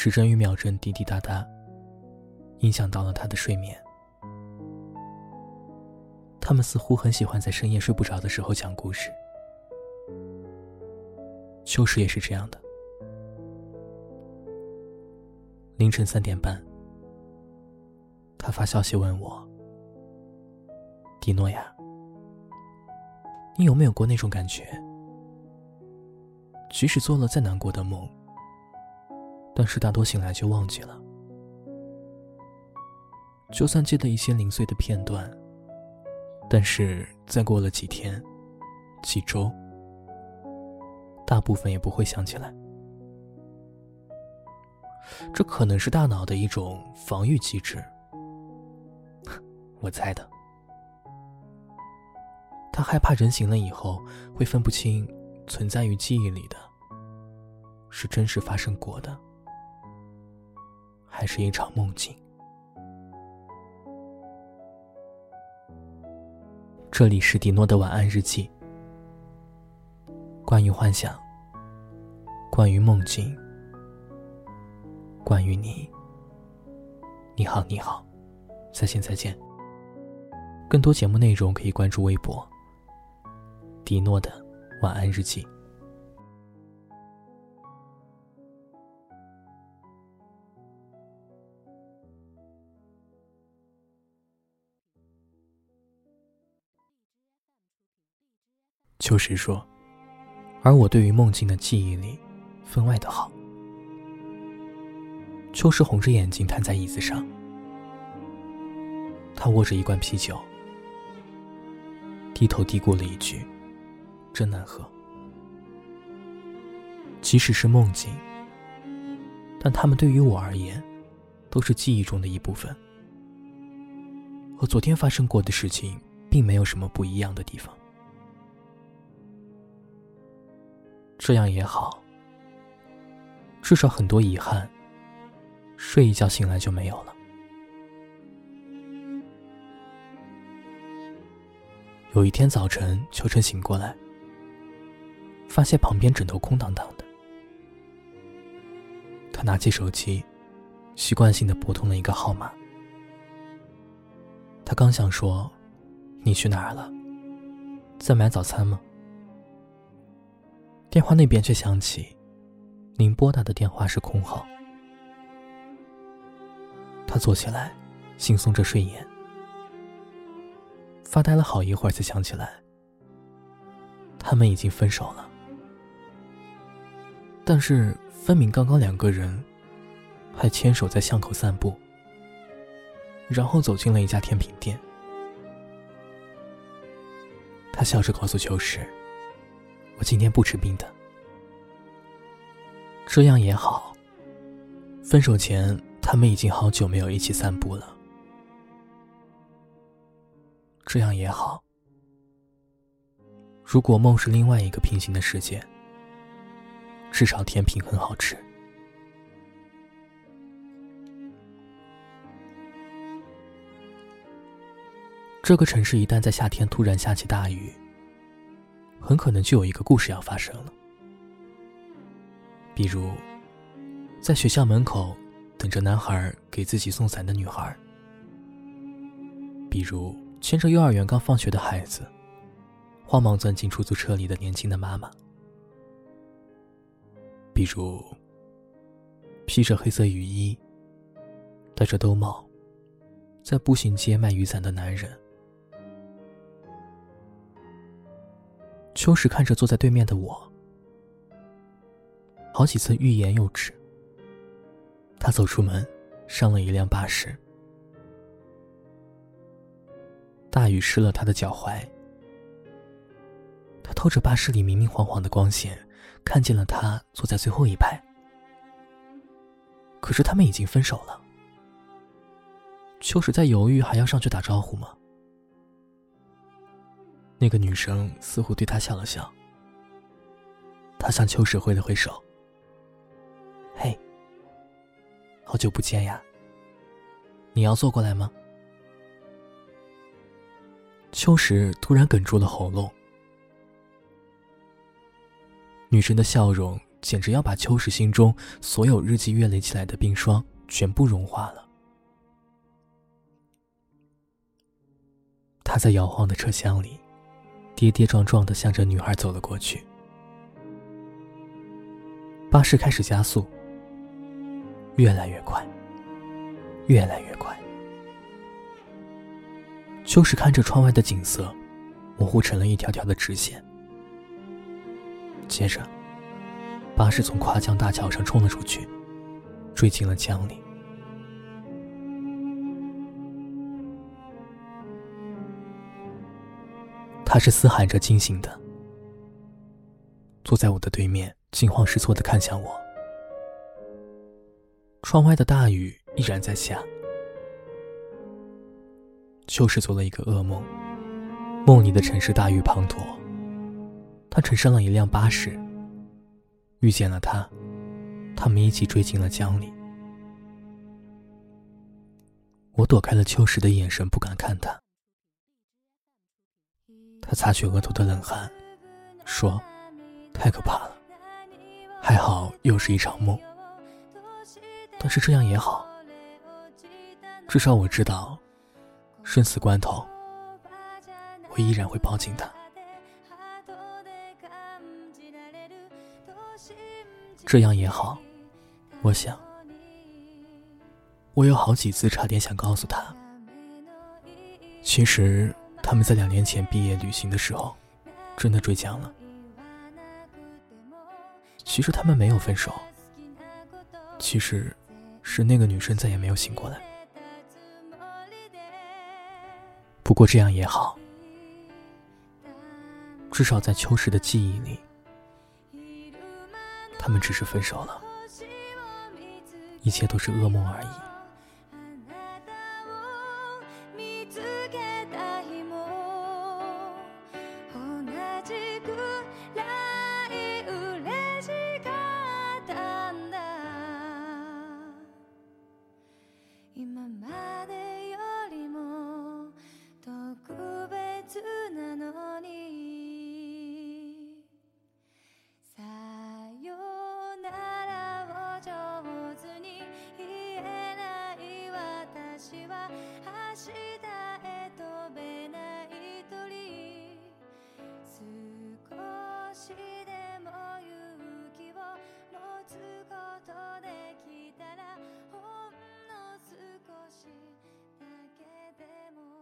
时针与秒针滴滴答答，影响到了他的睡眠。他们似乎很喜欢在深夜睡不着的时候讲故事。秋实也是这样的。凌晨三点半，他发消息问我：“迪诺呀，你有没有过那种感觉？即使做了再难过的梦，但是大多醒来就忘记了。就算记得一些零碎的片段。”但是再过了几天、几周，大部分也不会想起来。这可能是大脑的一种防御机制，我猜的。他害怕人醒了以后会分不清存在于记忆里的，是真实发生过的，还是一场梦境。这里是迪诺的晚安日记。关于幻想，关于梦境，关于你。你好，你好，再见，再见。更多节目内容可以关注微博“迪诺的晚安日记”。秋实说：“而我对于梦境的记忆里，分外的好。”秋实红着眼睛瘫在椅子上，他握着一罐啤酒，低头嘀咕了一句：“真难喝。”即使是梦境，但他们对于我而言，都是记忆中的一部分，和昨天发生过的事情并没有什么不一样的地方。这样也好，至少很多遗憾，睡一觉醒来就没有了。有一天早晨，秋晨醒过来，发现旁边枕头空荡荡的。他拿起手机，习惯性的拨通了一个号码。他刚想说：“你去哪儿了？在买早餐吗？”电话那边却响起，您拨打的电话是空号。他坐起来，惺忪着睡眼，发呆了好一会儿，才想起来，他们已经分手了。但是分明刚刚两个人还牵手在巷口散步，然后走进了一家甜品店。他笑着告诉秋实。我今天不吃冰的，这样也好。分手前，他们已经好久没有一起散步了，这样也好。如果梦是另外一个平行的世界，至少甜品很好吃。这个城市一旦在夏天突然下起大雨。很可能就有一个故事要发生了，比如，在学校门口等着男孩给自己送伞的女孩，比如牵着幼儿园刚放学的孩子，慌忙钻进出租车里的年轻的妈妈，比如，披着黑色雨衣、戴着兜帽，在步行街卖雨伞的男人。秋实看着坐在对面的我，好几次欲言又止。他走出门，上了一辆巴士。大雨湿了他的脚踝。他透着巴士里明明晃晃的光线，看见了他坐在最后一排。可是他们已经分手了。秋实在犹豫，还要上去打招呼吗？那个女生似乎对他笑了笑，他向秋实挥了挥手：“嘿，好久不见呀，你要坐过来吗？”秋实突然哽住了喉咙，女生的笑容简直要把秋实心中所有日积月累起来的冰霜全部融化了。他在摇晃的车厢里，跌跌撞撞的向着女孩走了过去。巴士开始加速，越来越快，越来越快。秋实看着窗外的景色，模糊成了一条条的直线。接着，巴士从跨江大桥上冲了出去，坠进了江里。他是嘶喊着惊醒的，坐在我的对面，惊慌失措的看向我。窗外的大雨依然在下。秋实做了一个噩梦，梦里的城市大雨滂沱，他乘上了一辆巴士，遇见了他，他们一起坠进了江里。我躲开了秋实的眼神，不敢看他。他擦去额头的冷汗，说：“太可怕了，还好又是一场梦。但是这样也好，至少我知道，生死关头，我依然会抱紧他。这样也好，我想，我有好几次差点想告诉他，其实。”他们在两年前毕业旅行的时候，真的坠江了。其实他们没有分手，其实是那个女生再也没有醒过来。不过这样也好，至少在秋实的记忆里，他们只是分手了，一切都是噩梦而已。しでも勇気を持つことできたらほんの少しだけでも